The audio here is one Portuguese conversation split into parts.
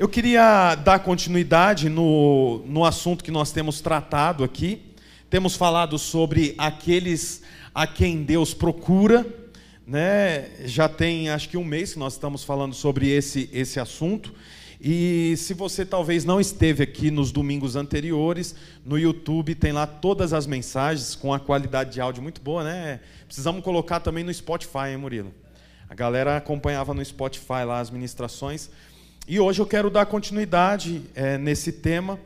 Eu queria dar continuidade no, no assunto que nós temos tratado aqui. Temos falado sobre aqueles a quem Deus procura. Né? Já tem acho que um mês que nós estamos falando sobre esse, esse assunto. E se você talvez não esteve aqui nos domingos anteriores, no YouTube tem lá todas as mensagens com a qualidade de áudio muito boa, né? Precisamos colocar também no Spotify, hein, Murilo? A galera acompanhava no Spotify lá as ministrações. E hoje eu quero dar continuidade é, nesse tema.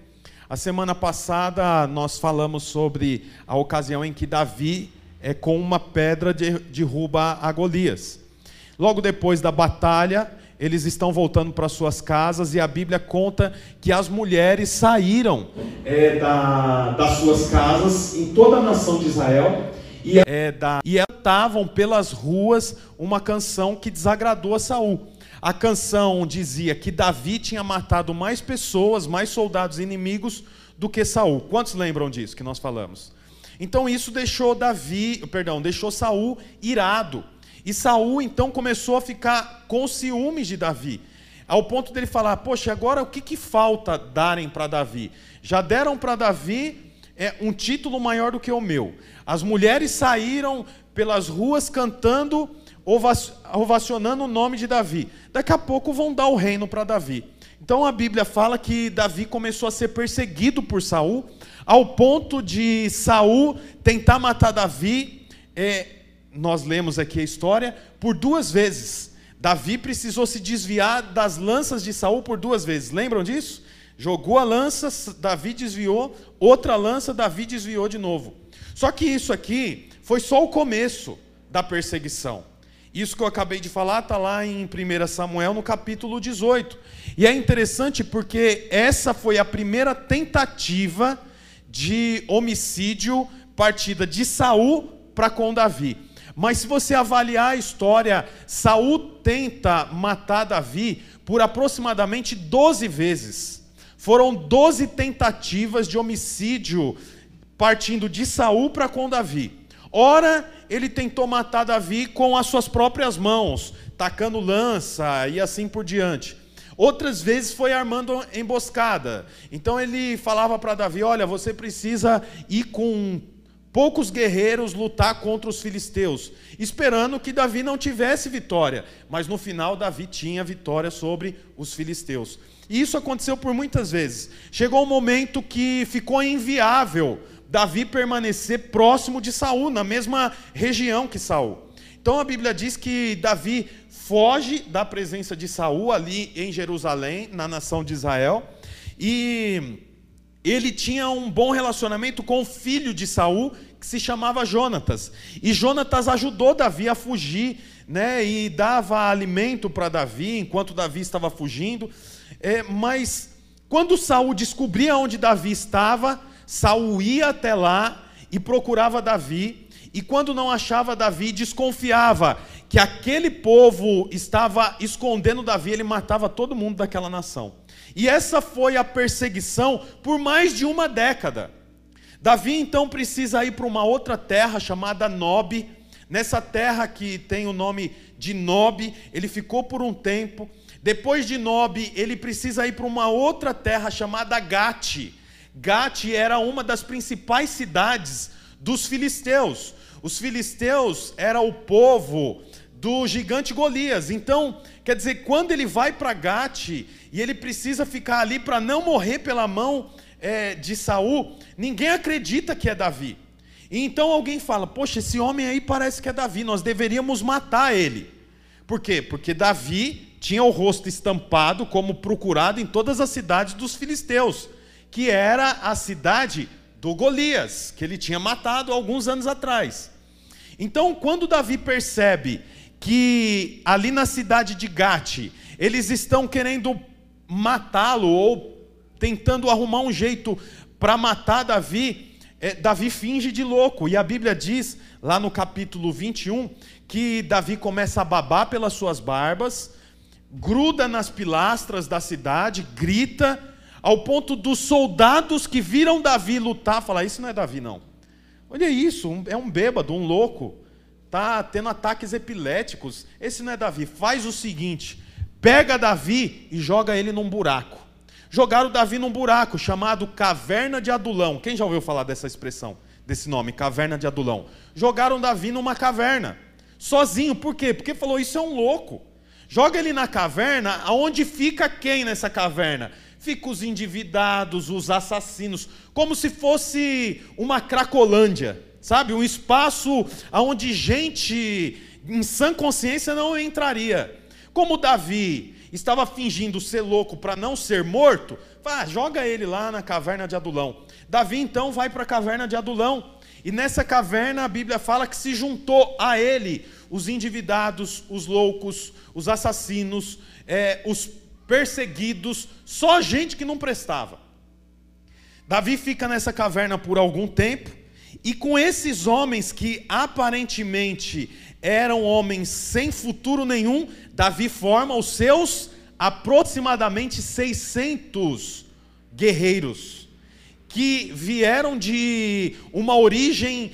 A semana passada nós falamos sobre a ocasião em que Davi, é, com uma pedra, derruba a Golias. Logo depois da batalha, eles estão voltando para suas casas e a Bíblia conta que as mulheres saíram é, da, das suas casas em toda a nação de Israel e, é, da, e pelas ruas uma canção que desagradou a Saul. A canção dizia que Davi tinha matado mais pessoas, mais soldados inimigos do que Saul. Quantos lembram disso que nós falamos? Então isso deixou Davi, perdão, deixou Saul irado. E Saul então começou a ficar com ciúmes de Davi, ao ponto dele falar: Poxa, agora o que, que falta darem para Davi? Já deram para Davi é, um título maior do que o meu. As mulheres saíram pelas ruas cantando, ovacionando o nome de Davi. Daqui a pouco vão dar o reino para Davi. Então a Bíblia fala que Davi começou a ser perseguido por Saul, ao ponto de Saul tentar matar Davi. É, nós lemos aqui a história, por duas vezes. Davi precisou se desviar das lanças de Saul por duas vezes. Lembram disso? Jogou a lança, Davi desviou, outra lança, Davi desviou de novo. Só que isso aqui foi só o começo da perseguição. Isso que eu acabei de falar está lá em 1 Samuel, no capítulo 18. E é interessante porque essa foi a primeira tentativa de homicídio partida de Saul para com Davi. Mas se você avaliar a história, Saul tenta matar Davi por aproximadamente 12 vezes. Foram 12 tentativas de homicídio partindo de Saul para com Davi. Ora, ele tentou matar Davi com as suas próprias mãos, tacando lança e assim por diante. Outras vezes foi armando emboscada. Então ele falava para Davi: Olha, você precisa ir com poucos guerreiros lutar contra os filisteus, esperando que Davi não tivesse vitória, mas no final Davi tinha vitória sobre os filisteus. E isso aconteceu por muitas vezes. Chegou um momento que ficou inviável Davi permanecer próximo de Saul, na mesma região que Saul. Então a Bíblia diz que Davi foge da presença de Saul ali em Jerusalém, na nação de Israel, e ele tinha um bom relacionamento com o filho de Saul, que se chamava Jonatas. E Jonatas ajudou Davi a fugir, né, e dava alimento para Davi enquanto Davi estava fugindo. É, mas quando Saul descobria onde Davi estava, Saul ia até lá e procurava Davi, e quando não achava Davi, desconfiava que aquele povo estava escondendo Davi, ele matava todo mundo daquela nação. E essa foi a perseguição por mais de uma década. Davi então precisa ir para uma outra terra chamada Nob. Nessa terra que tem o nome de Nob, ele ficou por um tempo. Depois de Nob, ele precisa ir para uma outra terra chamada Gate. Gate era uma das principais cidades dos filisteus. Os filisteus era o povo do gigante Golias. Então, quer dizer, quando ele vai para Gate e ele precisa ficar ali para não morrer pela mão é, de Saul, ninguém acredita que é Davi. E então alguém fala: Poxa, esse homem aí parece que é Davi, nós deveríamos matar ele. Por quê? Porque Davi tinha o rosto estampado como procurado em todas as cidades dos filisteus, que era a cidade do Golias, que ele tinha matado alguns anos atrás. Então, quando Davi percebe que ali na cidade de Gate, eles estão querendo matá-lo ou tentando arrumar um jeito para matar Davi, é, Davi finge de louco. E a Bíblia diz, lá no capítulo 21, que Davi começa a babar pelas suas barbas, gruda nas pilastras da cidade, grita, ao ponto dos soldados que viram Davi lutar, falar: Isso não é Davi, não. Olha isso, é um bêbado, um louco, está tendo ataques epiléticos. Esse não é Davi. Faz o seguinte: pega Davi e joga ele num buraco. Jogaram Davi num buraco chamado Caverna de Adulão. Quem já ouviu falar dessa expressão, desse nome, Caverna de Adulão? Jogaram Davi numa caverna, sozinho. Por quê? Porque falou: Isso é um louco. Joga ele na caverna, aonde fica quem nessa caverna? Os endividados, os assassinos, como se fosse uma cracolândia, sabe? Um espaço onde gente em sã consciência não entraria. Como Davi estava fingindo ser louco para não ser morto, ah, joga ele lá na caverna de Adulão. Davi então vai para a caverna de Adulão. E nessa caverna a Bíblia fala que se juntou a ele os endividados, os loucos, os assassinos, é, os perseguidos, só gente que não prestava. Davi fica nessa caverna por algum tempo, e com esses homens que aparentemente eram homens sem futuro nenhum, Davi forma os seus aproximadamente 600 guerreiros, que vieram de uma origem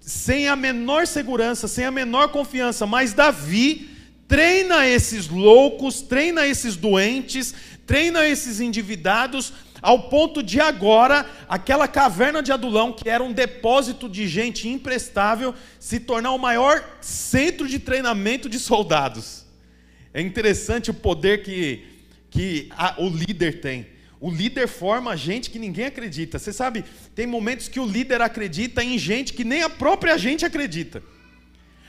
sem a menor segurança, sem a menor confiança, mas Davi treina esses loucos, treina esses doentes, treina esses endividados, ao ponto de agora, aquela caverna de Adulão, que era um depósito de gente imprestável, se tornar o maior centro de treinamento de soldados. É interessante o poder que, que a, o líder tem. O líder forma gente que ninguém acredita. Você sabe, tem momentos que o líder acredita em gente que nem a própria gente acredita.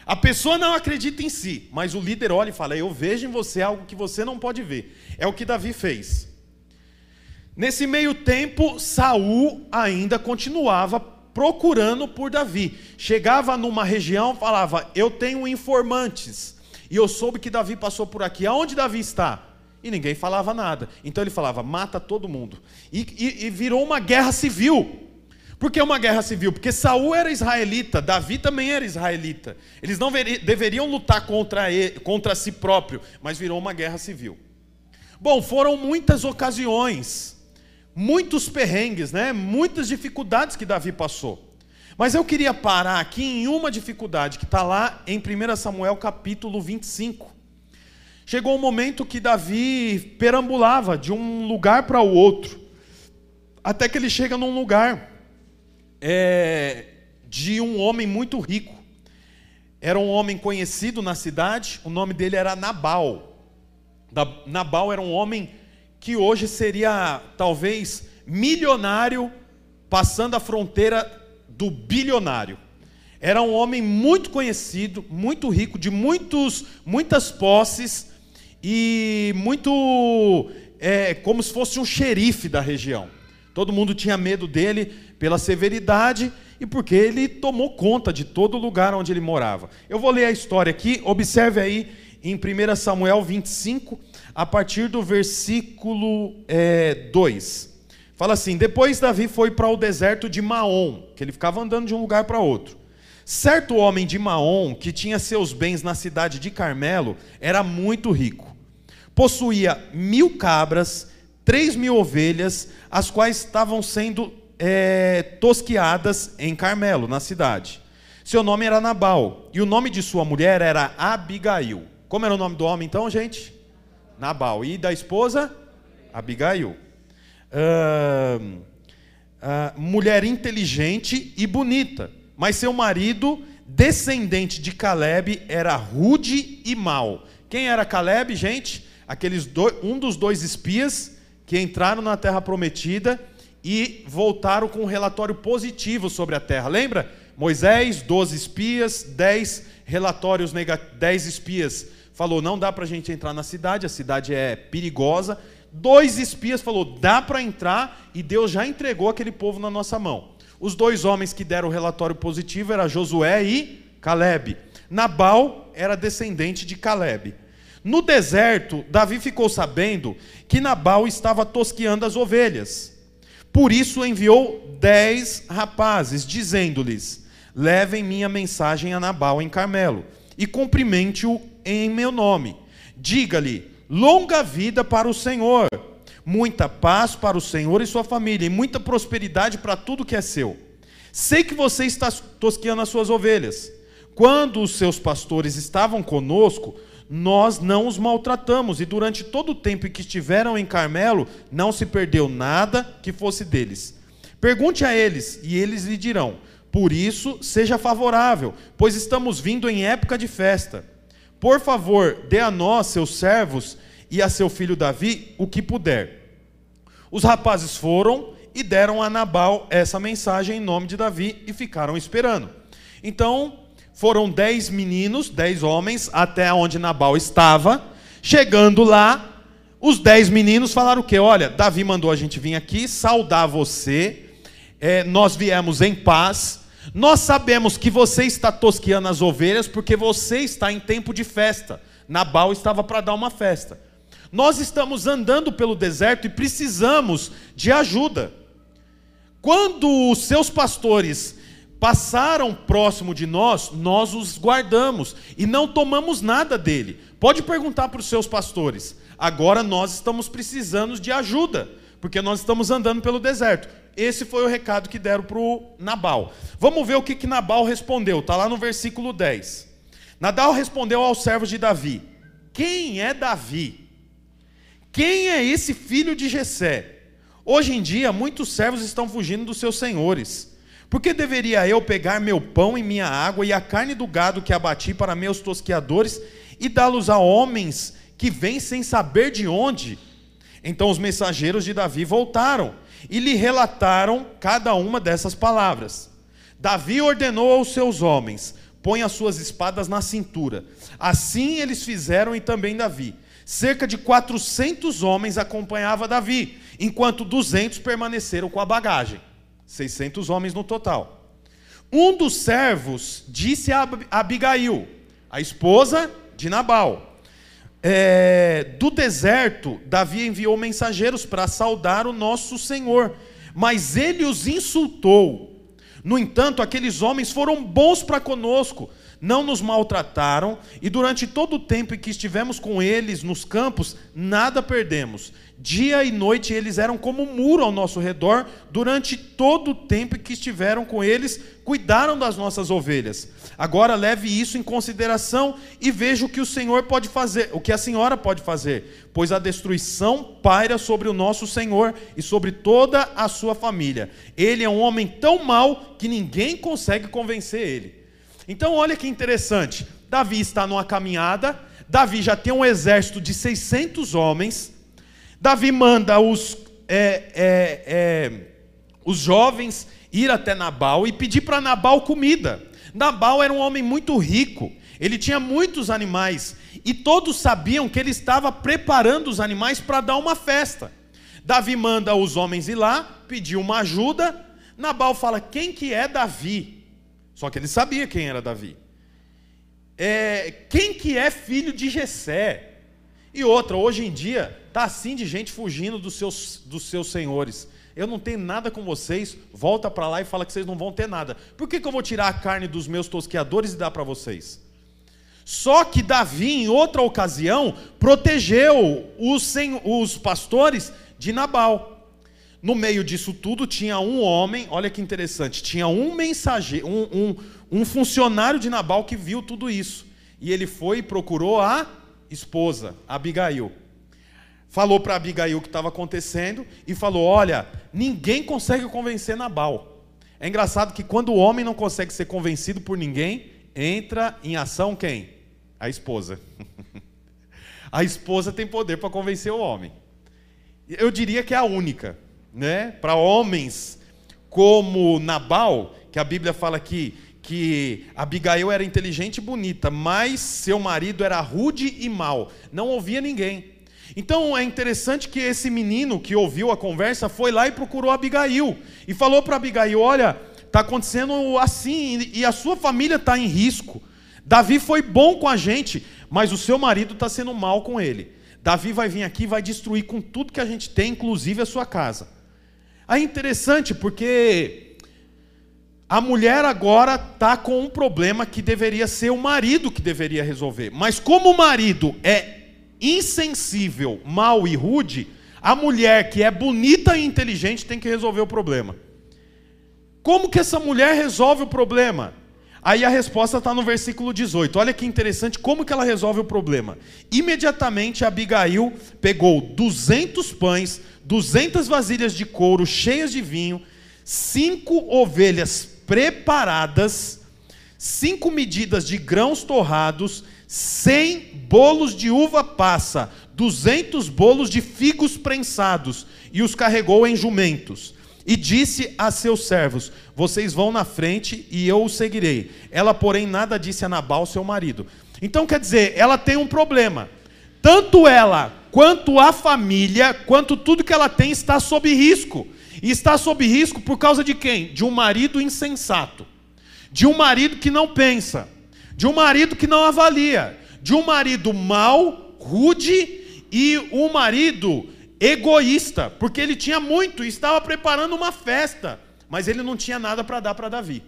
A pessoa não acredita em si, mas o líder olha e fala: Eu vejo em você algo que você não pode ver. É o que Davi fez. Nesse meio tempo, Saul ainda continuava procurando por Davi. Chegava numa região, falava: Eu tenho informantes. E eu soube que Davi passou por aqui. Aonde Davi está? E ninguém falava nada. Então ele falava: mata todo mundo. E, e, e virou uma guerra civil. Por que uma guerra civil? Porque Saul era israelita, Davi também era israelita. Eles não deveriam lutar contra, ele, contra si próprio, mas virou uma guerra civil. Bom, foram muitas ocasiões, muitos perrengues, né? muitas dificuldades que Davi passou. Mas eu queria parar aqui em uma dificuldade que está lá em 1 Samuel capítulo 25. Chegou um momento que Davi perambulava de um lugar para o outro, até que ele chega num lugar é, de um homem muito rico. Era um homem conhecido na cidade, o nome dele era Nabal. Nabal era um homem que hoje seria talvez milionário, passando a fronteira do bilionário. Era um homem muito conhecido, muito rico, de muitos, muitas posses, e muito é, como se fosse um xerife da região. Todo mundo tinha medo dele pela severidade e porque ele tomou conta de todo lugar onde ele morava. Eu vou ler a história aqui, observe aí em 1 Samuel 25, a partir do versículo é, 2. Fala assim: Depois Davi foi para o deserto de Maom, que ele ficava andando de um lugar para outro. Certo homem de Maom, que tinha seus bens na cidade de Carmelo, era muito rico. Possuía mil cabras, três mil ovelhas, as quais estavam sendo é, tosquiadas em Carmelo, na cidade. Seu nome era Nabal, e o nome de sua mulher era Abigail. Como era o nome do homem então, gente? Nabal. E da esposa? Abigail. Uh, uh, mulher inteligente e bonita mas seu marido, descendente de Caleb, era rude e mau. Quem era Caleb, gente? Aqueles dois, um dos dois espias que entraram na terra prometida e voltaram com um relatório positivo sobre a terra. Lembra? Moisés, 12 espias, 10 relatórios negativos, 10 espias falou: não dá para a gente entrar na cidade, a cidade é perigosa. Dois espias falou: dá para entrar, e Deus já entregou aquele povo na nossa mão. Os dois homens que deram o relatório positivo eram Josué e Caleb. Nabal era descendente de Caleb. No deserto, Davi ficou sabendo que Nabal estava tosqueando as ovelhas. Por isso enviou dez rapazes, dizendo-lhes: Levem minha mensagem a Nabal em Carmelo e cumprimente-o em meu nome. Diga-lhe: Longa vida para o Senhor muita paz para o Senhor e sua família, e muita prosperidade para tudo que é seu. Sei que você está tosqueando as suas ovelhas. Quando os seus pastores estavam conosco, nós não os maltratamos, e durante todo o tempo em que estiveram em Carmelo, não se perdeu nada que fosse deles. Pergunte a eles, e eles lhe dirão: Por isso, seja favorável, pois estamos vindo em época de festa. Por favor, dê a nós, seus servos, e a seu filho Davi o que puder. Os rapazes foram e deram a Nabal essa mensagem em nome de Davi e ficaram esperando. Então foram dez meninos, dez homens, até onde Nabal estava. Chegando lá, os dez meninos falaram o quê? Olha, Davi mandou a gente vir aqui saudar você. É, nós viemos em paz. Nós sabemos que você está tosqueando as ovelhas porque você está em tempo de festa. Nabal estava para dar uma festa. Nós estamos andando pelo deserto e precisamos de ajuda. Quando os seus pastores passaram próximo de nós, nós os guardamos e não tomamos nada dele. Pode perguntar para os seus pastores. Agora nós estamos precisando de ajuda, porque nós estamos andando pelo deserto. Esse foi o recado que deram para o Nabal. Vamos ver o que, que Nabal respondeu. Está lá no versículo 10. Nabal respondeu aos servos de Davi: Quem é Davi? Quem é esse filho de Jessé? Hoje em dia, muitos servos estão fugindo dos seus senhores. Por que deveria eu pegar meu pão e minha água e a carne do gado que abati para meus tosqueadores e dá-los a homens que vêm sem saber de onde? Então os mensageiros de Davi voltaram e lhe relataram cada uma dessas palavras. Davi ordenou aos seus homens: põe as suas espadas na cintura. Assim eles fizeram e também Davi. Cerca de 400 homens acompanhava Davi, enquanto 200 permaneceram com a bagagem. 600 homens no total. Um dos servos disse a Abigail, a esposa de Nabal: é, Do deserto, Davi enviou mensageiros para saudar o nosso senhor, mas ele os insultou. No entanto, aqueles homens foram bons para conosco, não nos maltrataram, e durante todo o tempo em que estivemos com eles nos campos, nada perdemos. Dia e noite eles eram como um muro ao nosso redor, durante todo o tempo em que estiveram com eles, cuidaram das nossas ovelhas. Agora leve isso em consideração e veja o que o Senhor pode fazer, o que a senhora pode fazer, pois a destruição paira sobre o nosso Senhor e sobre toda a sua família. Ele é um homem tão mau que ninguém consegue convencer ele. Então, olha que interessante. Davi está numa caminhada. Davi já tem um exército de 600 homens. Davi manda os, é, é, é, os jovens ir até Nabal e pedir para Nabal comida. Nabal era um homem muito rico. Ele tinha muitos animais. E todos sabiam que ele estava preparando os animais para dar uma festa. Davi manda os homens ir lá, pedir uma ajuda. Nabal fala: Quem que é Davi? Só que ele sabia quem era Davi. É, quem que é filho de Jessé? E outra, hoje em dia, tá assim de gente fugindo dos seus, dos seus senhores. Eu não tenho nada com vocês, volta para lá e fala que vocês não vão ter nada. Por que, que eu vou tirar a carne dos meus tosqueadores e dar para vocês? Só que Davi, em outra ocasião, protegeu os, os pastores de Nabal. No meio disso tudo tinha um homem, olha que interessante, tinha um mensageiro, um, um, um funcionário de Nabal que viu tudo isso. E ele foi e procurou a esposa, Abigail. Falou para Abigail o que estava acontecendo e falou: Olha, ninguém consegue convencer Nabal. É engraçado que quando o homem não consegue ser convencido por ninguém, entra em ação quem? A esposa. a esposa tem poder para convencer o homem. Eu diria que é a única né, para homens como Nabal, que a Bíblia fala que, que Abigail era inteligente e bonita, mas seu marido era rude e mau, não ouvia ninguém. Então é interessante que esse menino que ouviu a conversa foi lá e procurou Abigail e falou para Abigail: Olha, está acontecendo assim e a sua família está em risco. Davi foi bom com a gente, mas o seu marido está sendo mal com ele. Davi vai vir aqui e vai destruir com tudo que a gente tem, inclusive a sua casa. É interessante porque a mulher agora está com um problema que deveria ser o marido que deveria resolver. Mas como o marido é insensível, mau e rude, a mulher que é bonita e inteligente tem que resolver o problema. Como que essa mulher resolve o problema? Aí a resposta está no versículo 18. Olha que interessante como que ela resolve o problema. Imediatamente Abigail pegou 200 pães, 200 vasilhas de couro cheias de vinho, cinco ovelhas preparadas, cinco medidas de grãos torrados, 100 bolos de uva passa, 200 bolos de figos prensados, e os carregou em jumentos. E disse a seus servos: Vocês vão na frente e eu os seguirei. Ela, porém, nada disse a Nabal, seu marido. Então, quer dizer, ela tem um problema. Tanto ela, quanto a família, quanto tudo que ela tem está sob risco. E está sob risco por causa de quem? De um marido insensato. De um marido que não pensa. De um marido que não avalia. De um marido mau, rude e um marido egoísta, porque ele tinha muito e estava preparando uma festa, mas ele não tinha nada para dar para Davi.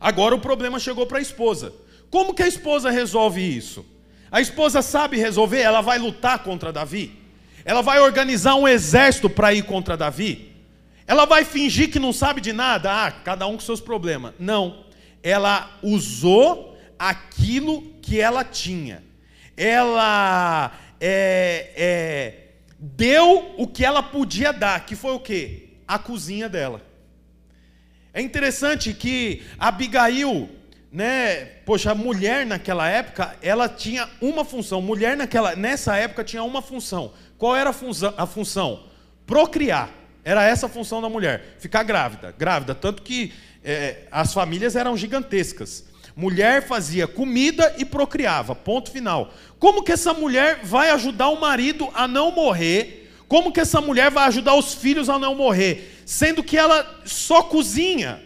Agora o problema chegou para a esposa. Como que a esposa resolve isso? A esposa sabe resolver, ela vai lutar contra Davi? Ela vai organizar um exército para ir contra Davi? Ela vai fingir que não sabe de nada? Ah, cada um com seus problemas. Não. Ela usou aquilo que ela tinha. Ela é, é, deu o que ela podia dar, que foi o quê? A cozinha dela. É interessante que Abigail, né, poxa, a mulher naquela época, ela tinha uma função. Mulher naquela, nessa época tinha uma função. Qual era a função? A função? Procriar. Era essa a função da mulher, ficar grávida, grávida, tanto que é, as famílias eram gigantescas. Mulher fazia comida e procriava, ponto final. Como que essa mulher vai ajudar o marido a não morrer? Como que essa mulher vai ajudar os filhos a não morrer? Sendo que ela só cozinha.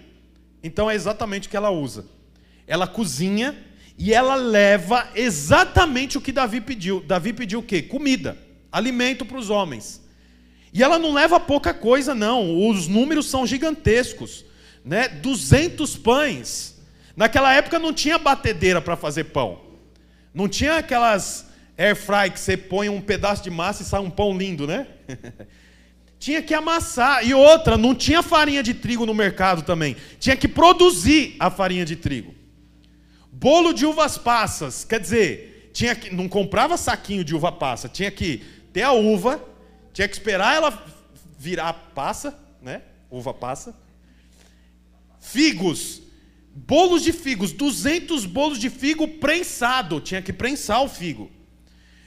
Então é exatamente o que ela usa. Ela cozinha e ela leva exatamente o que Davi pediu. Davi pediu o quê? Comida, alimento para os homens. E ela não leva pouca coisa, não. Os números são gigantescos. Né? 200 pães. Naquela época não tinha batedeira para fazer pão. Não tinha aquelas air fry que você põe um pedaço de massa e sai um pão lindo, né? tinha que amassar. E outra, não tinha farinha de trigo no mercado também. Tinha que produzir a farinha de trigo. Bolo de uvas passas, quer dizer, tinha que não comprava saquinho de uva passa, tinha que ter a uva, tinha que esperar ela virar passa, né? Uva passa. Figos, Bolos de figos, 200 bolos de figo prensado, tinha que prensar o figo.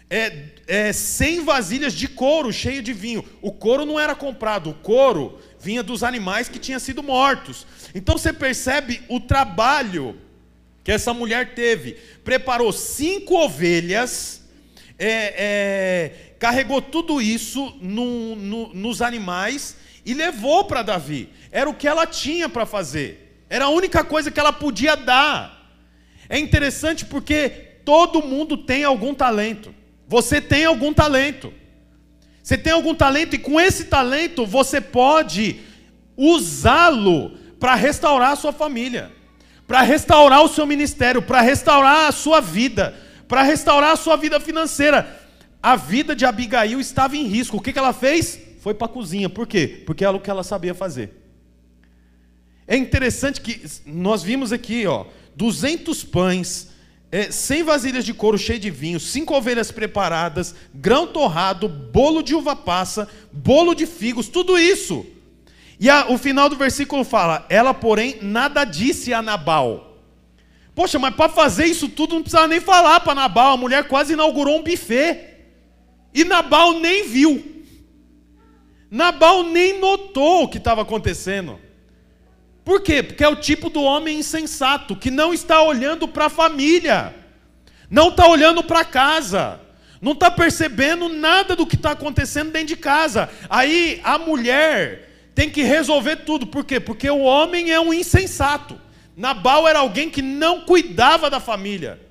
É, é, 100 vasilhas de couro cheio de vinho. O couro não era comprado, o couro vinha dos animais que tinham sido mortos. Então você percebe o trabalho que essa mulher teve. Preparou cinco ovelhas, é, é, carregou tudo isso no, no, nos animais e levou para Davi. Era o que ela tinha para fazer. Era a única coisa que ela podia dar. É interessante porque todo mundo tem algum talento. Você tem algum talento. Você tem algum talento e com esse talento você pode usá-lo para restaurar a sua família, para restaurar o seu ministério, para restaurar a sua vida, para restaurar a sua vida financeira. A vida de Abigail estava em risco. O que, que ela fez? Foi para a cozinha. Por quê? Porque era o que ela sabia fazer. É interessante que nós vimos aqui, ó, 200 pães, é, 100 vasilhas de couro cheio de vinho, 5 ovelhas preparadas, grão torrado, bolo de uva passa, bolo de figos, tudo isso. E a, o final do versículo fala: Ela, porém, nada disse a Nabal. Poxa, mas para fazer isso tudo não precisava nem falar para Nabal. A mulher quase inaugurou um buffet. E Nabal nem viu. Nabal nem notou o que estava acontecendo. Por quê? Porque é o tipo do homem insensato, que não está olhando para a família, não está olhando para casa, não está percebendo nada do que está acontecendo dentro de casa. Aí a mulher tem que resolver tudo. Por quê? Porque o homem é um insensato. Nabal era alguém que não cuidava da família.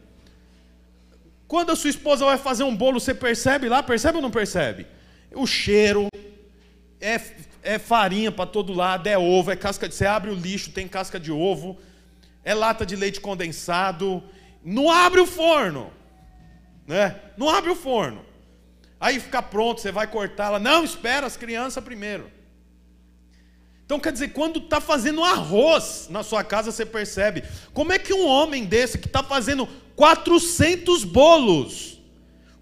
Quando a sua esposa vai fazer um bolo, você percebe lá? Percebe ou não percebe? O cheiro, é é farinha para todo lado, é ovo, é casca de. Você abre o lixo, tem casca de ovo, é lata de leite condensado. Não abre o forno. Né? Não abre o forno. Aí fica pronto, você vai cortá-la. Não, espera as crianças primeiro. Então quer dizer, quando está fazendo arroz na sua casa, você percebe. Como é que um homem desse que está fazendo 400 bolos,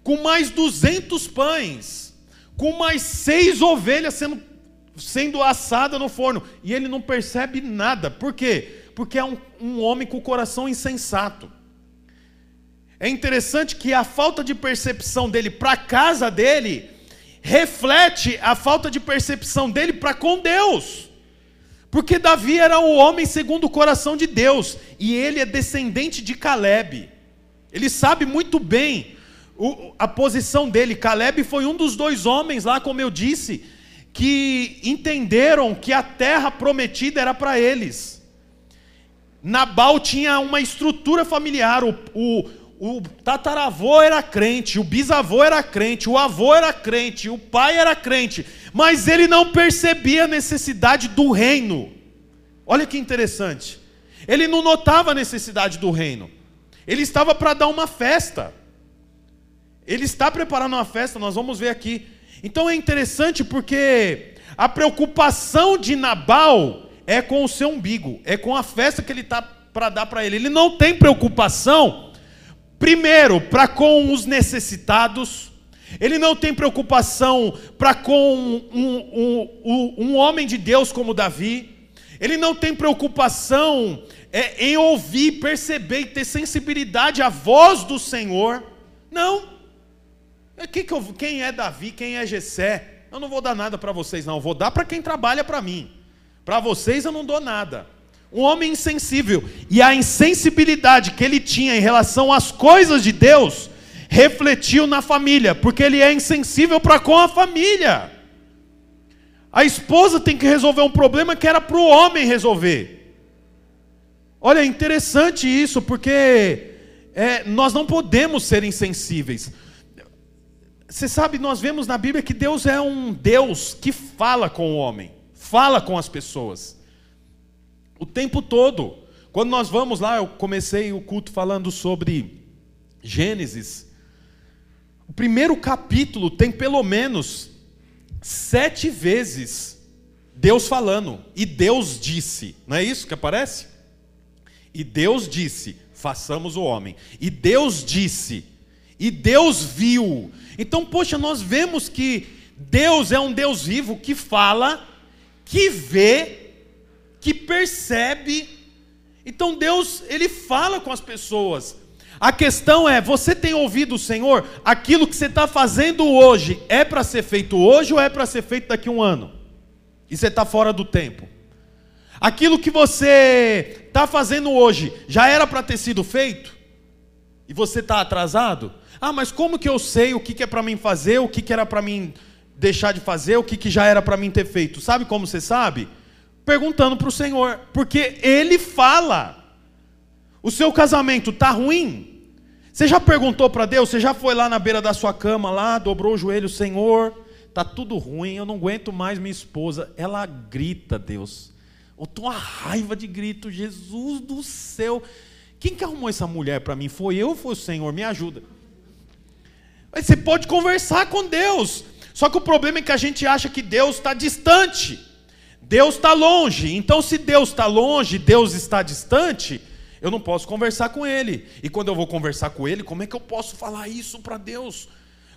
com mais 200 pães, com mais seis ovelhas sendo, sendo assada no forno, e ele não percebe nada. Por quê? Porque é um, um homem com o coração insensato. É interessante que a falta de percepção dele para a casa dele reflete a falta de percepção dele para com Deus. Porque Davi era o homem segundo o coração de Deus, e ele é descendente de Caleb. Ele sabe muito bem o, a posição dele. Caleb foi um dos dois homens lá, como eu disse, que entenderam que a terra prometida era para eles. Nabal tinha uma estrutura familiar, o, o o tataravô era crente, o bisavô era crente, o avô era crente, o pai era crente, mas ele não percebia a necessidade do reino. Olha que interessante. Ele não notava a necessidade do reino. Ele estava para dar uma festa. Ele está preparando uma festa, nós vamos ver aqui. Então é interessante porque a preocupação de Nabal é com o seu umbigo, é com a festa que ele está para dar para ele. Ele não tem preocupação primeiro, para com os necessitados, ele não tem preocupação para com um, um, um, homem de Deus como Davi, ele não tem preocupação é, em ouvir, perceber e ter sensibilidade à voz do Senhor. Não. É, quem é Davi, quem é Jessé? Eu não vou dar nada para vocês, não. Eu vou dar para quem trabalha para mim. Para vocês eu não dou nada um homem insensível. E a insensibilidade que ele tinha em relação às coisas de Deus refletiu na família, porque ele é insensível para com a família. A esposa tem que resolver um problema que era para o homem resolver. Olha, é interessante isso, porque é, nós não podemos ser insensíveis. Você sabe, nós vemos na Bíblia que Deus é um Deus que fala com o homem, fala com as pessoas. O tempo todo. Quando nós vamos lá, eu comecei o culto falando sobre Gênesis. O primeiro capítulo tem pelo menos sete vezes Deus falando. E Deus disse. Não é isso que aparece? E Deus disse: façamos o homem. E Deus disse. E Deus viu. Então, poxa, nós vemos que Deus é um Deus vivo que fala, que vê que percebe. Então Deus, ele fala com as pessoas. A questão é: você tem ouvido o Senhor? Aquilo que você está fazendo hoje é para ser feito hoje ou é para ser feito daqui a um ano? E você está fora do tempo. Aquilo que você está fazendo hoje já era para ter sido feito? E você está atrasado? Ah, mas como que eu sei o que, que é para mim fazer, o que, que era para mim deixar de fazer, o que, que já era para mim ter feito? Sabe como você sabe? perguntando para o Senhor, porque Ele fala. O seu casamento está ruim? Você já perguntou para Deus? Você já foi lá na beira da sua cama, lá, dobrou o joelho, Senhor, está tudo ruim, eu não aguento mais minha esposa. Ela grita, Deus. Eu estou a raiva de grito, Jesus do céu. Quem que arrumou essa mulher para mim? Foi eu ou foi o Senhor? Me ajuda. Mas você pode conversar com Deus. Só que o problema é que a gente acha que Deus está distante. Deus está longe. Então, se Deus está longe, Deus está distante, eu não posso conversar com Ele. E quando eu vou conversar com Ele, como é que eu posso falar isso para Deus?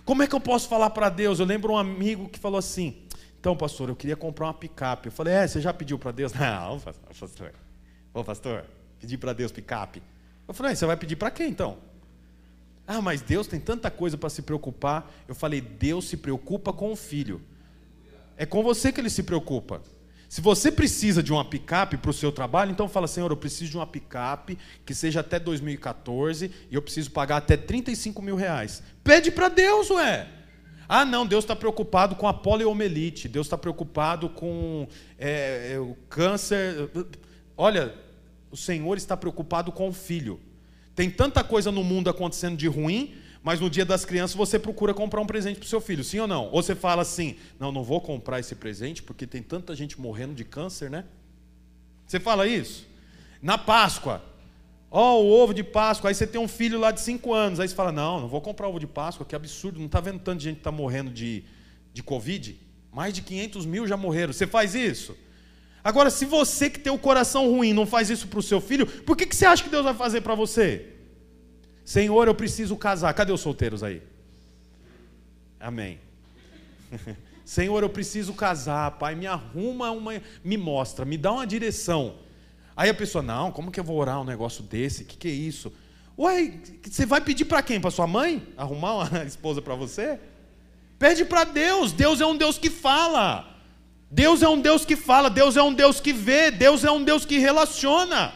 Como é que eu posso falar para Deus? Eu lembro um amigo que falou assim: Então, pastor, eu queria comprar uma picape. Eu falei: É, você já pediu para Deus? Não, pastor. Ô, pastor, pedi para Deus picape. Eu falei: Você vai pedir para quem então? Ah, mas Deus tem tanta coisa para se preocupar. Eu falei: Deus se preocupa com o filho. É com você que ele se preocupa. Se você precisa de uma picape para o seu trabalho, então fala, Senhor, eu preciso de uma picape que seja até 2014 e eu preciso pagar até 35 mil reais. Pede para Deus, ué. Ah, não, Deus está preocupado com a poliomielite, Deus está preocupado com é, o câncer. Olha, o Senhor está preocupado com o filho. Tem tanta coisa no mundo acontecendo de ruim, mas no dia das crianças você procura comprar um presente para o seu filho, sim ou não? Ou você fala assim: não, não vou comprar esse presente porque tem tanta gente morrendo de câncer, né? Você fala isso? Na Páscoa, ó, oh, o ovo de Páscoa, aí você tem um filho lá de 5 anos, aí você fala: não, não vou comprar ovo de Páscoa, que absurdo, não está vendo tanta gente que está morrendo de, de Covid? Mais de 500 mil já morreram. Você faz isso? Agora, se você que tem o coração ruim não faz isso para o seu filho, por que, que você acha que Deus vai fazer para você? Senhor, eu preciso casar. Cadê os solteiros aí? Amém. Senhor, eu preciso casar, pai, me arruma uma, me mostra, me dá uma direção. Aí a pessoa, não, como que eu vou orar um negócio desse? O que, que é isso? Ué, você vai pedir para quem? Para sua mãe? Arrumar uma esposa para você? Pede para Deus. Deus é um Deus que fala. Deus é um Deus que fala. Deus é um Deus que vê. Deus é um Deus que relaciona.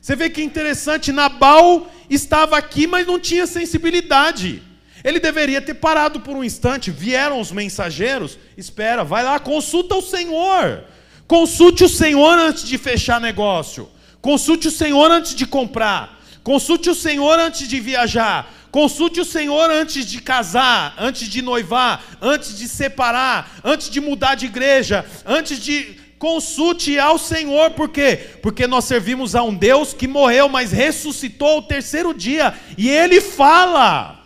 Você vê que interessante, Nabal estava aqui, mas não tinha sensibilidade. Ele deveria ter parado por um instante. Vieram os mensageiros. Espera, vai lá, consulta o Senhor. Consulte o Senhor antes de fechar negócio. Consulte o Senhor antes de comprar. Consulte o Senhor antes de viajar. Consulte o Senhor antes de casar, antes de noivar, antes de separar, antes de mudar de igreja, antes de. Consulte ao Senhor, por quê? Porque nós servimos a um Deus que morreu, mas ressuscitou ao terceiro dia, e Ele fala,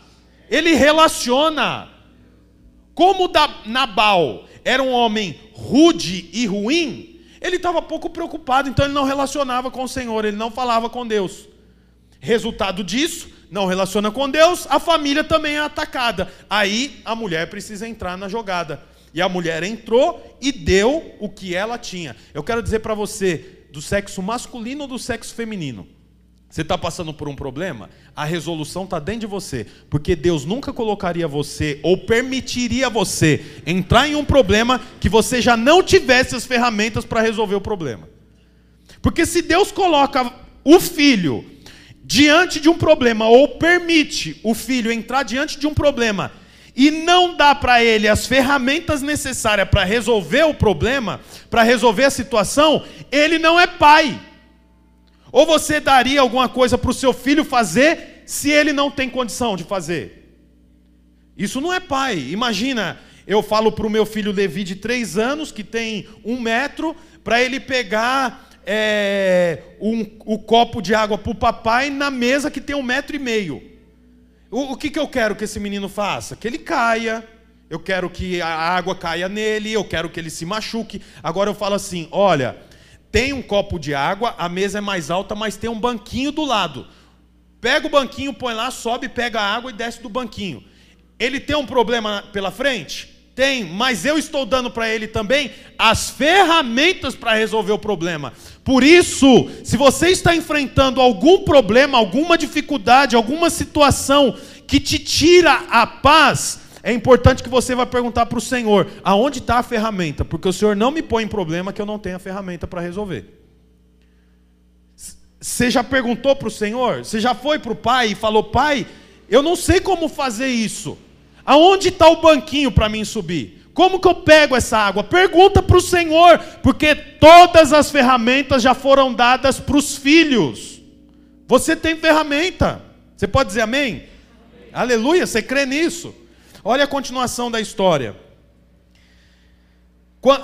Ele relaciona. Como Nabal era um homem rude e ruim, ele estava pouco preocupado, então ele não relacionava com o Senhor, ele não falava com Deus. Resultado disso, não relaciona com Deus, a família também é atacada. Aí a mulher precisa entrar na jogada. E a mulher entrou e deu o que ela tinha. Eu quero dizer para você, do sexo masculino ou do sexo feminino. Você está passando por um problema? A resolução está dentro de você. Porque Deus nunca colocaria você ou permitiria você entrar em um problema que você já não tivesse as ferramentas para resolver o problema. Porque se Deus coloca o filho diante de um problema, ou permite o filho entrar diante de um problema, e não dá para ele as ferramentas necessárias para resolver o problema, para resolver a situação, ele não é pai. Ou você daria alguma coisa para o seu filho fazer se ele não tem condição de fazer? Isso não é pai. Imagina, eu falo para o meu filho Levi de três anos, que tem um metro, para ele pegar é, um, o copo de água para o papai na mesa que tem um metro e meio. O, o que, que eu quero que esse menino faça? Que ele caia. Eu quero que a água caia nele, eu quero que ele se machuque. Agora eu falo assim: olha, tem um copo de água, a mesa é mais alta, mas tem um banquinho do lado. Pega o banquinho, põe lá, sobe, pega a água e desce do banquinho. Ele tem um problema pela frente? Tem, mas eu estou dando para ele também as ferramentas para resolver o problema. Por isso, se você está enfrentando algum problema, alguma dificuldade, alguma situação que te tira a paz, é importante que você vá perguntar para o Senhor: aonde está a ferramenta? Porque o Senhor não me põe em problema que eu não tenho a ferramenta para resolver. Você já perguntou para o Senhor? Você já foi para o Pai e falou: Pai, eu não sei como fazer isso. Aonde está o banquinho para mim subir? Como que eu pego essa água? Pergunta para o Senhor, porque todas as ferramentas já foram dadas para os filhos. Você tem ferramenta. Você pode dizer amém? amém? Aleluia, você crê nisso? Olha a continuação da história.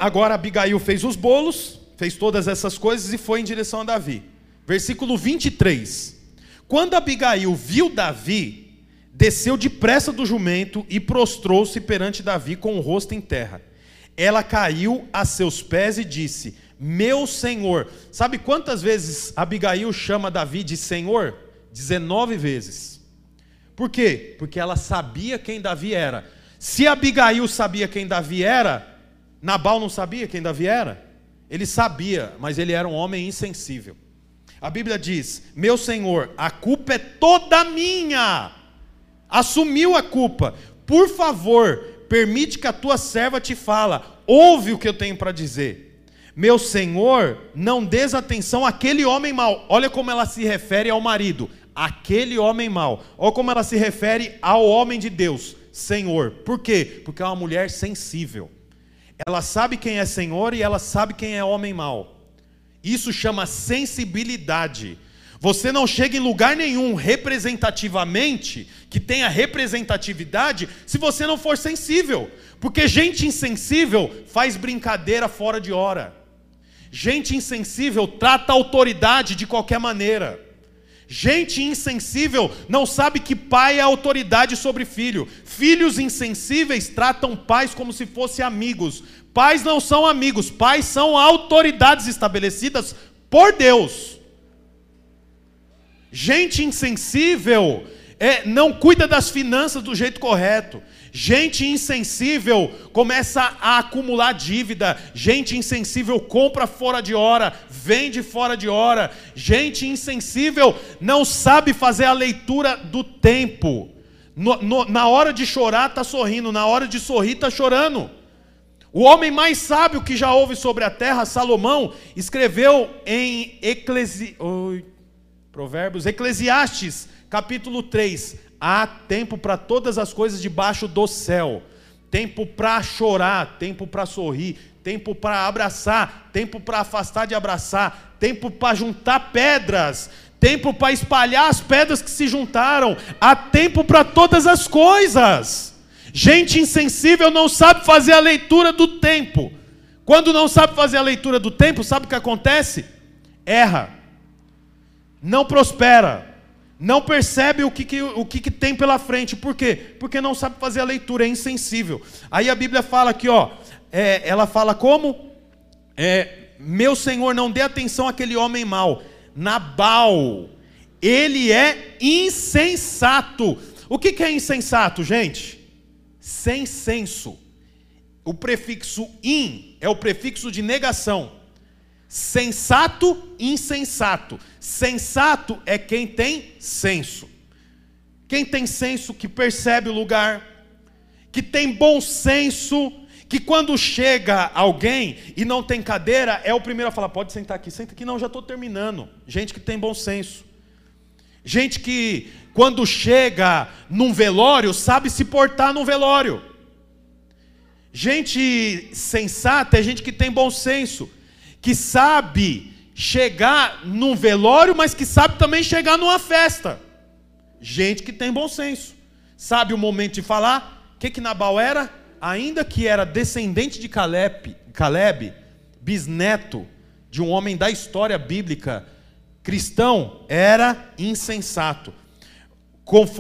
Agora Abigail fez os bolos, fez todas essas coisas e foi em direção a Davi. Versículo 23. Quando Abigail viu Davi, desceu depressa do jumento e prostrou-se perante Davi com o rosto em terra. Ela caiu a seus pés e disse: Meu senhor. Sabe quantas vezes Abigail chama Davi de senhor? 19 vezes. Por quê? Porque ela sabia quem Davi era. Se Abigail sabia quem Davi era, Nabal não sabia quem Davi era? Ele sabia, mas ele era um homem insensível. A Bíblia diz: Meu senhor, a culpa é toda minha assumiu a culpa. Por favor, permite que a tua serva te fala. Ouve o que eu tenho para dizer. Meu senhor, não des atenção àquele homem mau. Olha como ela se refere ao marido. Aquele homem mau. Olha como ela se refere ao homem de Deus. Senhor. Por quê? Porque é uma mulher sensível. Ela sabe quem é Senhor e ela sabe quem é homem mau. Isso chama sensibilidade. Você não chega em lugar nenhum representativamente, que tenha representatividade, se você não for sensível. Porque gente insensível faz brincadeira fora de hora. Gente insensível trata a autoridade de qualquer maneira. Gente insensível não sabe que pai é autoridade sobre filho. Filhos insensíveis tratam pais como se fossem amigos. Pais não são amigos, pais são autoridades estabelecidas por Deus. Gente insensível é, não cuida das finanças do jeito correto. Gente insensível começa a acumular dívida. Gente insensível compra fora de hora, vende fora de hora. Gente insensível não sabe fazer a leitura do tempo. No, no, na hora de chorar está sorrindo, na hora de sorrir está chorando. O homem mais sábio que já houve sobre a terra, Salomão, escreveu em Eclesi... Provérbios, Eclesiastes, capítulo 3 há tempo para todas as coisas debaixo do céu. Tempo para chorar, tempo para sorrir, tempo para abraçar, tempo para afastar de abraçar, tempo para juntar pedras, tempo para espalhar as pedras que se juntaram. Há tempo para todas as coisas. Gente insensível não sabe fazer a leitura do tempo. Quando não sabe fazer a leitura do tempo, sabe o que acontece? Erra. Não prospera não percebe o que, que o que, que, tem pela frente. Por quê? Porque não sabe fazer a leitura, é insensível. Aí a Bíblia fala aqui, ó, é, ela fala como? É, meu Senhor, não dê atenção àquele homem mau. Nabal, ele é insensato. O que, que é insensato, gente? Sem senso. O prefixo in é o prefixo de negação. Sensato, insensato. Sensato é quem tem senso. Quem tem senso que percebe o lugar, que tem bom senso, que quando chega alguém e não tem cadeira, é o primeiro a falar: pode sentar aqui, senta aqui, não, já estou terminando. Gente que tem bom senso. Gente que, quando chega num velório, sabe se portar num velório. Gente sensata é gente que tem bom senso que sabe chegar num velório, mas que sabe também chegar numa festa. Gente que tem bom senso. Sabe o momento de falar? O que, que Nabal era? Ainda que era descendente de Caleb, Caleb, bisneto de um homem da história bíblica cristão, era insensato.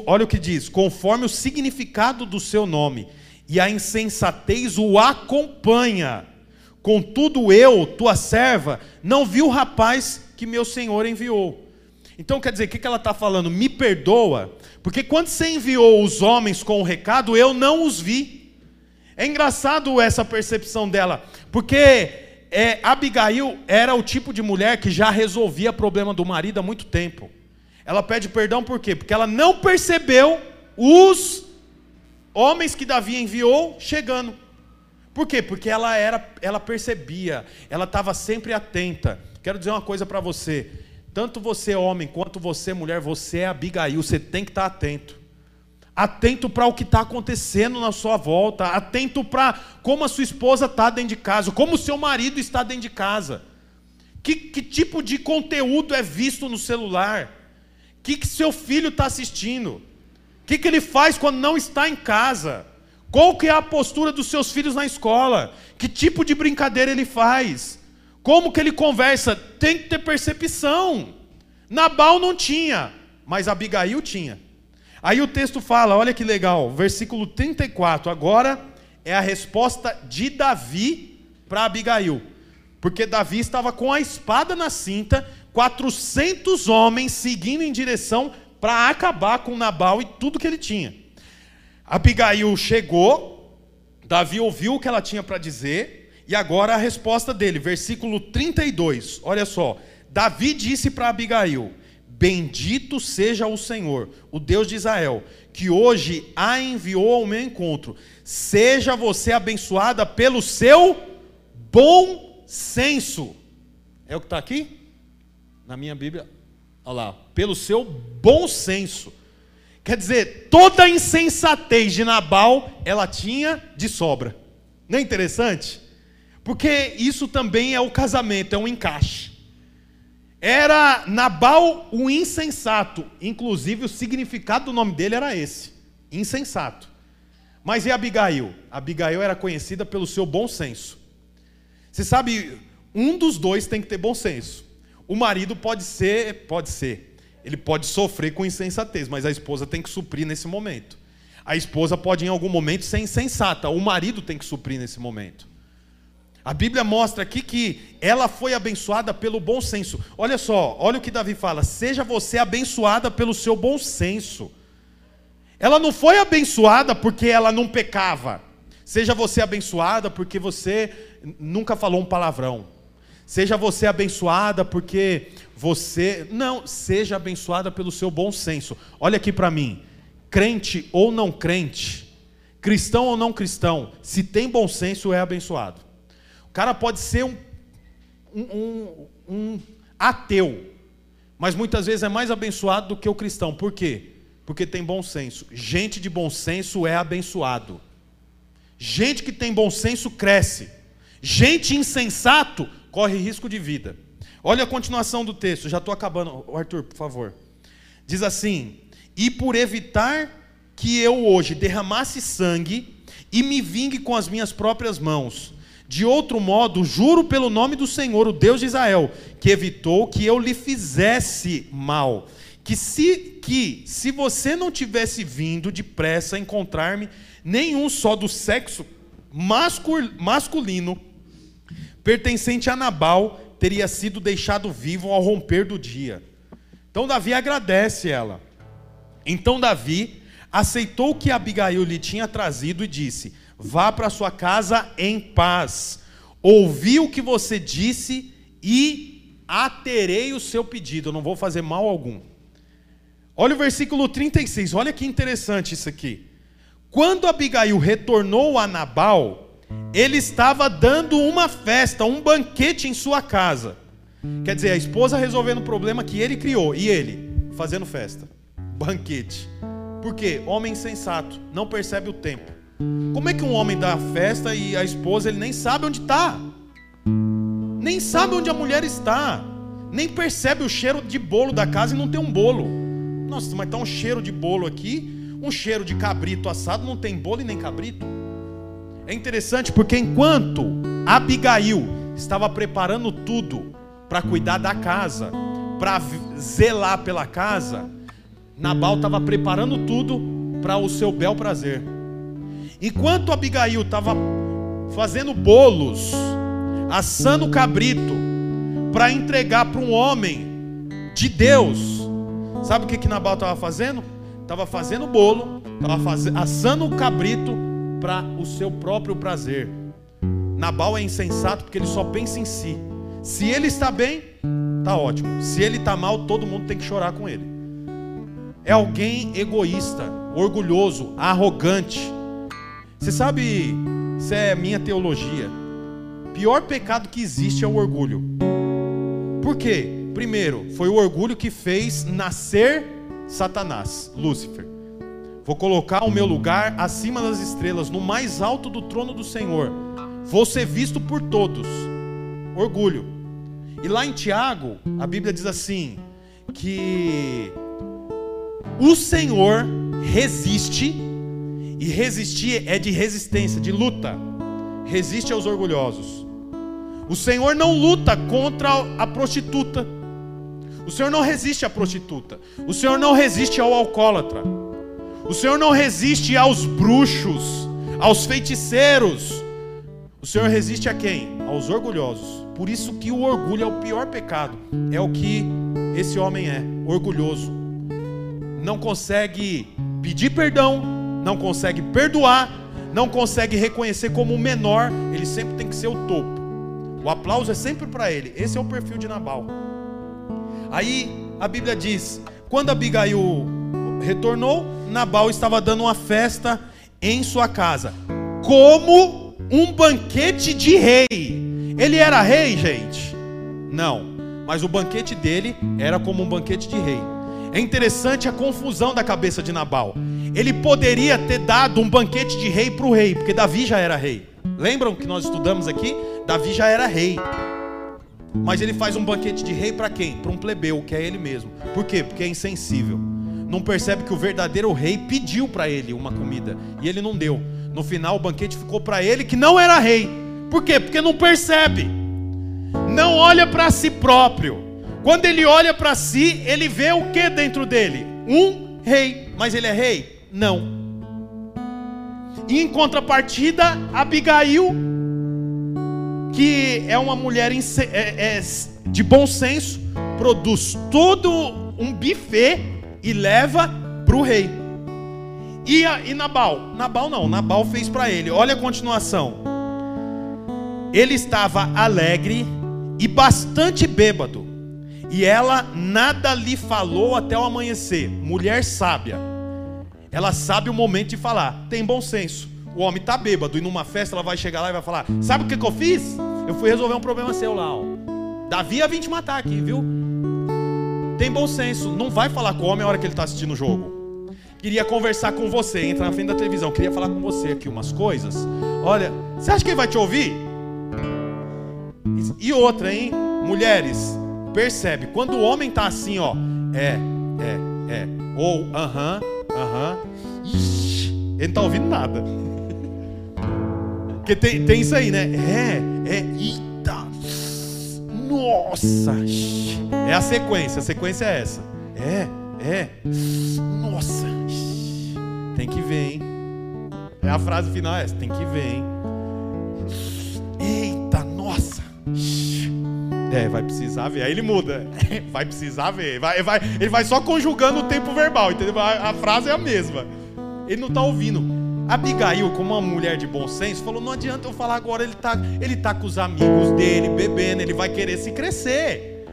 Olha o que diz: conforme o significado do seu nome, e a insensatez o acompanha Contudo, eu, tua serva, não vi o rapaz que meu senhor enviou. Então quer dizer, o que ela está falando? Me perdoa, porque quando você enviou os homens com o recado, eu não os vi. É engraçado essa percepção dela, porque é, Abigail era o tipo de mulher que já resolvia problema do marido há muito tempo. Ela pede perdão por quê? Porque ela não percebeu os homens que Davi enviou chegando. Por quê? Porque ela era, ela percebia, ela estava sempre atenta. Quero dizer uma coisa para você. Tanto você homem quanto você mulher, você é Abigail, você tem que estar atento. Atento para o que está acontecendo na sua volta, atento para como a sua esposa está dentro de casa, como o seu marido está dentro de casa. Que, que tipo de conteúdo é visto no celular? O que, que seu filho está assistindo? O que, que ele faz quando não está em casa? Qual que é a postura dos seus filhos na escola? Que tipo de brincadeira ele faz? Como que ele conversa? Tem que ter percepção. Nabal não tinha, mas Abigail tinha. Aí o texto fala, olha que legal, versículo 34, agora é a resposta de Davi para Abigail. Porque Davi estava com a espada na cinta, 400 homens seguindo em direção para acabar com Nabal e tudo que ele tinha. Abigail chegou, Davi ouviu o que ela tinha para dizer, e agora a resposta dele, versículo 32. Olha só. Davi disse para Abigail: Bendito seja o Senhor, o Deus de Israel, que hoje a enviou ao meu encontro. Seja você abençoada pelo seu bom senso. É o que está aqui? Na minha Bíblia. Olha lá. Pelo seu bom senso. Quer dizer, toda a insensatez de Nabal ela tinha de sobra. Não é interessante? Porque isso também é o casamento, é um encaixe. Era Nabal o insensato, inclusive o significado do nome dele era esse: insensato. Mas e Abigail? Abigail era conhecida pelo seu bom senso. Você sabe, um dos dois tem que ter bom senso. O marido pode ser, pode ser, Ele pode sofrer com insensatez, mas a esposa tem que suprir nesse momento. A esposa pode, em algum momento, ser insensata. O marido tem que suprir nesse momento. A Bíblia mostra aqui que ela foi abençoada pelo bom senso. Olha só, olha o que Davi fala: seja você abençoada pelo seu bom senso. Ela não foi abençoada porque ela não pecava. Seja você abençoada porque você nunca falou um palavrão. Seja você abençoada porque você. Não, seja abençoada pelo seu bom senso. Olha aqui para mim. Crente ou não crente, cristão ou não cristão, se tem bom senso, é abençoado. O cara pode ser um, um, um, um ateu, mas muitas vezes é mais abençoado do que o cristão. Por quê? porque tem bom senso. Gente de bom senso é abençoado. Gente que tem bom senso cresce. Gente insensato corre risco de vida. Olha a continuação do texto, já estou acabando. Arthur, por favor. Diz assim: E por evitar que eu hoje derramasse sangue e me vingue com as minhas próprias mãos. De outro modo, juro pelo nome do Senhor, o Deus de Israel, que evitou que eu lhe fizesse mal que se, que se você não tivesse vindo depressa encontrar-me nenhum só do sexo masculino pertencente a Nabal teria sido deixado vivo ao romper do dia. Então Davi agradece ela. Então Davi aceitou o que Abigail lhe tinha trazido e disse: Vá para sua casa em paz. Ouvi o que você disse e aterei o seu pedido. Não vou fazer mal algum. Olha o versículo 36, olha que interessante isso aqui. Quando Abigail retornou a Nabal, ele estava dando uma festa, um banquete em sua casa. Quer dizer, a esposa resolvendo o problema que ele criou e ele fazendo festa, banquete. Por quê? Homem sensato, não percebe o tempo. Como é que um homem dá festa e a esposa ele nem sabe onde está? Nem sabe onde a mulher está. Nem percebe o cheiro de bolo da casa e não tem um bolo. Nossa, mas está um cheiro de bolo aqui, um cheiro de cabrito assado, não tem bolo e nem cabrito. É interessante porque enquanto Abigail estava preparando tudo para cuidar da casa, para zelar pela casa, Nabal estava preparando tudo para o seu bel prazer. Enquanto Abigail estava fazendo bolos, assando cabrito, para entregar para um homem de Deus, Sabe o que, que Nabal estava fazendo? Estava fazendo bolo, estava assando o cabrito para o seu próprio prazer. Nabal é insensato porque ele só pensa em si. Se ele está bem, tá ótimo. Se ele está mal, todo mundo tem que chorar com ele. É alguém egoísta, orgulhoso, arrogante. Você sabe, isso é minha teologia. Pior pecado que existe é o orgulho. Por quê? Primeiro, foi o orgulho que fez nascer Satanás, Lúcifer. Vou colocar o meu lugar acima das estrelas, no mais alto do trono do Senhor. Vou ser visto por todos. Orgulho. E lá em Tiago, a Bíblia diz assim: que o Senhor resiste, e resistir é de resistência, de luta. Resiste aos orgulhosos. O Senhor não luta contra a prostituta. O Senhor não resiste à prostituta. O Senhor não resiste ao alcoólatra. O Senhor não resiste aos bruxos, aos feiticeiros. O Senhor resiste a quem? Aos orgulhosos. Por isso que o orgulho é o pior pecado. É o que esse homem é, orgulhoso. Não consegue pedir perdão, não consegue perdoar, não consegue reconhecer como o menor, ele sempre tem que ser o topo. O aplauso é sempre para ele. Esse é o perfil de Nabal. Aí a Bíblia diz: quando Abigail retornou, Nabal estava dando uma festa em sua casa, como um banquete de rei. Ele era rei, gente? Não, mas o banquete dele era como um banquete de rei. É interessante a confusão da cabeça de Nabal. Ele poderia ter dado um banquete de rei para o rei, porque Davi já era rei. Lembram que nós estudamos aqui? Davi já era rei. Mas ele faz um banquete de rei para quem? Para um plebeu, que é ele mesmo. Por quê? Porque é insensível. Não percebe que o verdadeiro rei pediu para ele uma comida e ele não deu. No final, o banquete ficou para ele que não era rei. Por quê? Porque não percebe. Não olha para si próprio. Quando ele olha para si, ele vê o que dentro dele? Um rei. Mas ele é rei? Não. E em contrapartida, Abigail, que é uma mulher é, é, de bom senso, produz todo um buffet e leva para o rei. E, e Nabal? Nabal não, Nabal fez para ele. Olha a continuação. Ele estava alegre e bastante bêbado e ela nada lhe falou até o amanhecer. Mulher sábia. Ela sabe o momento de falar. Tem bom senso. O homem está bêbado e numa festa ela vai chegar lá e vai falar: Sabe o que, que eu fiz? Eu fui resolver um problema seu lá. Ó. Davi ia vir te matar aqui, viu? Tem bom senso. Não vai falar com o homem a hora que ele está assistindo o jogo. Queria conversar com você. Entra na frente da televisão. Queria falar com você aqui umas coisas. Olha, você acha que ele vai te ouvir? E outra, hein? Mulheres, percebe, quando o homem tá assim, ó, é, é, é, ou aham, aham, ele não tá ouvindo nada. Porque tem, tem isso aí, né? É, é, eita, nossa, é a sequência, a sequência é essa. É, é, nossa, tem que ver, hein? É a frase final, é essa, tem que ver, hein? Eita, nossa. É, vai precisar ver. Aí ele muda. Vai precisar ver. Vai, vai, ele vai só conjugando o tempo verbal, entendeu? A, a frase é a mesma. Ele não está ouvindo. Abigail, como uma mulher de bom senso, falou: não adianta eu falar agora, ele está ele tá com os amigos dele, bebendo, ele vai querer se crescer.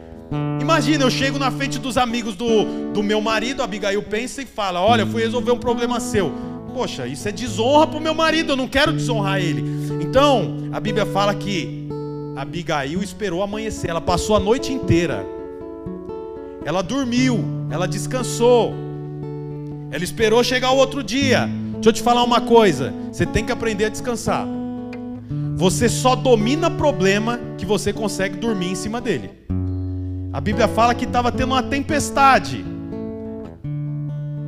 Imagina, eu chego na frente dos amigos do, do meu marido, Abigail pensa e fala: Olha, eu fui resolver um problema seu. Poxa, isso é desonra para o meu marido, eu não quero desonrar ele. Então, a Bíblia fala que Abigail esperou amanhecer, ela passou a noite inteira. Ela dormiu, ela descansou. Ela esperou chegar o outro dia. Deixa eu te falar uma coisa: você tem que aprender a descansar. Você só domina problema que você consegue dormir em cima dele. A Bíblia fala que estava tendo uma tempestade.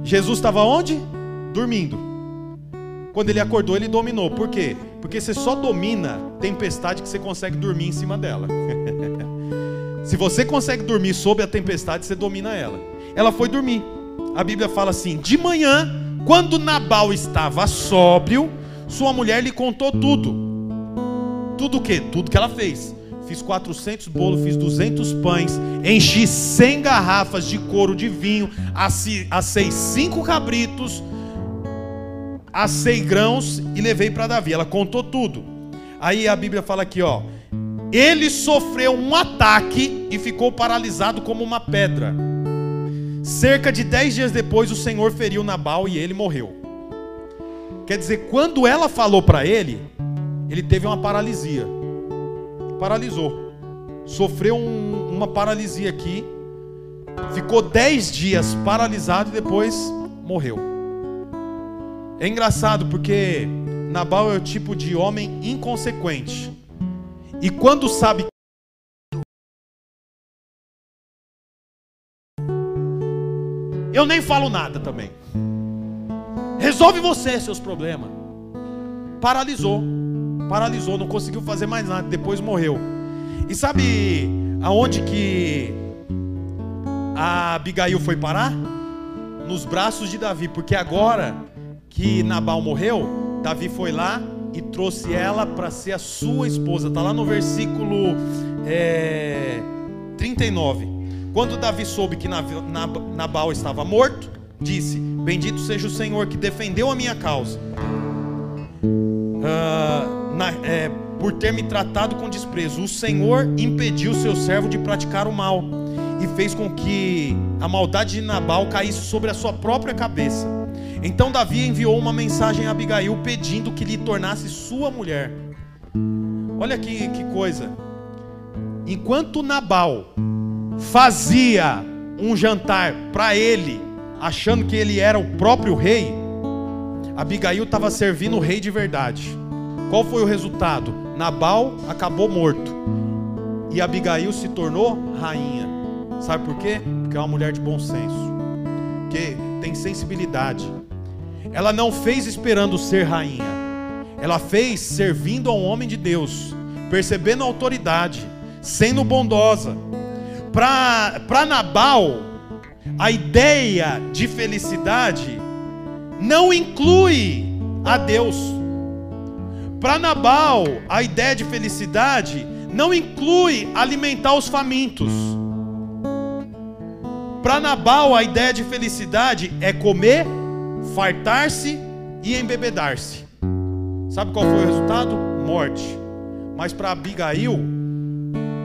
Jesus estava onde? Dormindo. Quando ele acordou, ele dominou. Por quê? Porque você só domina tempestade que você consegue dormir em cima dela. Se você consegue dormir sob a tempestade, você domina ela. Ela foi dormir. A Bíblia fala assim: de manhã, quando Nabal estava sóbrio, sua mulher lhe contou tudo. Tudo o quê? Tudo que ela fez. Fiz 400 bolos, fiz 200 pães, enchi 100 garrafas de couro de vinho, assei cinco cabritos, assei grãos e levei para Davi. Ela contou tudo. Aí a Bíblia fala aqui, ó. Ele sofreu um ataque e ficou paralisado como uma pedra. Cerca de dez dias depois, o Senhor feriu Nabal e ele morreu. Quer dizer, quando ela falou para ele, ele teve uma paralisia. Paralisou. Sofreu um, uma paralisia aqui. Ficou dez dias paralisado e depois morreu. É engraçado porque Nabal é o tipo de homem inconsequente. E quando sabe Eu nem falo nada também. Resolve você seus problemas. Paralisou. Paralisou, não conseguiu fazer mais nada, depois morreu. E sabe aonde que a Abigail foi parar? Nos braços de Davi, porque agora que Nabal morreu, Davi foi lá e trouxe ela para ser a sua esposa. Está lá no versículo é, 39. Quando Davi soube que Nabal estava morto, disse: Bendito seja o Senhor que defendeu a minha causa, uh, na, é, por ter me tratado com desprezo. O Senhor impediu seu servo de praticar o mal e fez com que a maldade de Nabal caísse sobre a sua própria cabeça. Então Davi enviou uma mensagem a Abigail pedindo que lhe tornasse sua mulher. Olha que, que coisa. Enquanto Nabal fazia um jantar para ele, achando que ele era o próprio rei, Abigail estava servindo o rei de verdade. Qual foi o resultado? Nabal acabou morto e Abigail se tornou rainha. Sabe por quê? Porque é uma mulher de bom senso, que tem sensibilidade. Ela não fez esperando ser rainha. Ela fez servindo a um homem de Deus, percebendo a autoridade, sendo bondosa. Para Nabal, a ideia de felicidade não inclui a Deus. Para Nabal, a ideia de felicidade não inclui alimentar os famintos. Para Nabal, a ideia de felicidade é comer, fartar-se e embebedar-se. Sabe qual foi o resultado? Morte. Mas para Abigail,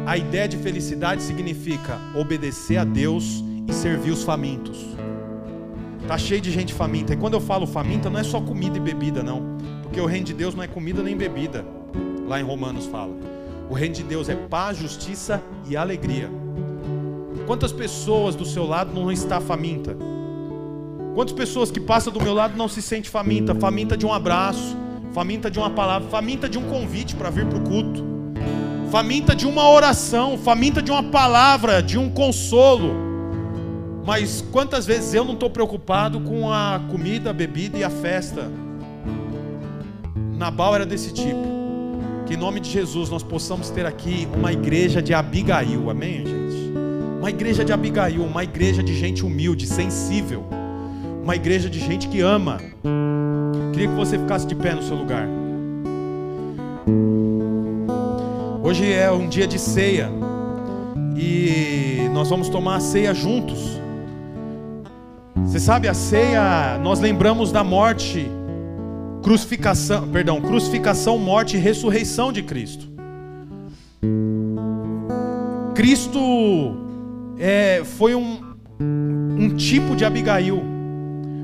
a ideia de felicidade significa obedecer a Deus e servir os famintos. Tá cheio de gente faminta. E quando eu falo faminta, não é só comida e bebida, não. Porque o reino de Deus não é comida nem bebida. Lá em Romanos fala. O reino de Deus é paz, justiça e alegria. Quantas pessoas do seu lado não está faminta? Quantas pessoas que passam do meu lado não se sente faminta? Faminta de um abraço, faminta de uma palavra, faminta de um convite para vir para o culto, faminta de uma oração, faminta de uma palavra, de um consolo. Mas quantas vezes eu não estou preocupado com a comida, a bebida e a festa? Nabal era desse tipo. Que em nome de Jesus nós possamos ter aqui uma igreja de Abigail, amém, gente? Uma igreja de Abigail, uma igreja de gente humilde, sensível, uma igreja de gente que ama. Queria que você ficasse de pé no seu lugar. Hoje é um dia de ceia e nós vamos tomar a ceia juntos. Você sabe, a ceia, nós lembramos da morte crucificação, perdão, crucificação, morte e ressurreição de Cristo. Cristo é, foi um, um tipo de Abigail,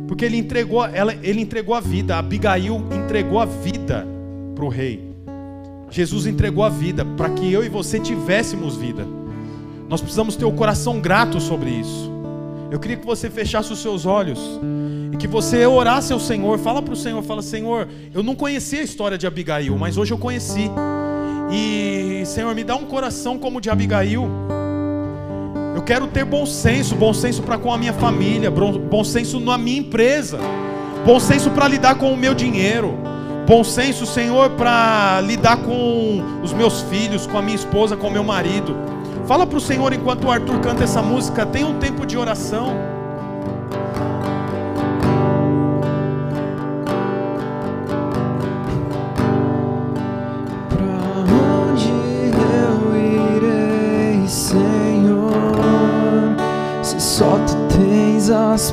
porque ele entregou, ela, ele entregou a vida. Abigail entregou a vida para o rei. Jesus entregou a vida para que eu e você tivéssemos vida. Nós precisamos ter o coração grato sobre isso. Eu queria que você fechasse os seus olhos e que você orasse ao Senhor, fala para o Senhor, fala, Senhor, eu não conhecia a história de Abigail, mas hoje eu conheci. E Senhor, me dá um coração como o de Abigail. Eu quero ter bom senso, bom senso para com a minha família, bom senso na minha empresa, bom senso para lidar com o meu dinheiro, bom senso, Senhor, para lidar com os meus filhos, com a minha esposa, com o meu marido. Fala para o Senhor enquanto o Arthur canta essa música, tem um tempo de oração. as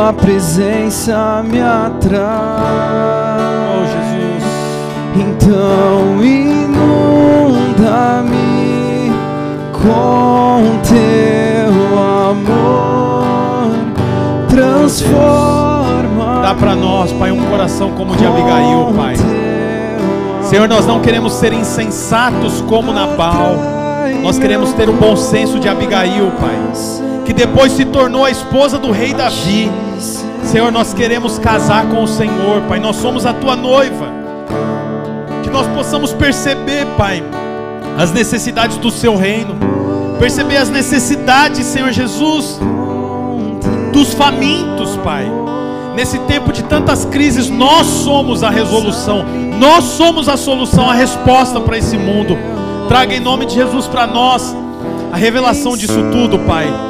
tua presença me atrai. Oh, Jesus. Então inunda-me com teu amor transforma. Dá para nós, Pai, um coração como o de Abigail, Pai. Senhor, nós não queremos ser insensatos como Nabal. Nós queremos ter o bom senso de Abigail, Pai, que depois se tornou a esposa do rei Davi. Senhor, nós queremos casar com o Senhor, Pai. Nós somos a tua noiva. Que nós possamos perceber, Pai, as necessidades do seu reino, perceber as necessidades, Senhor Jesus, dos famintos, Pai. Nesse tempo de tantas crises, nós somos a resolução, nós somos a solução, a resposta para esse mundo. Traga em nome de Jesus para nós a revelação disso tudo, Pai.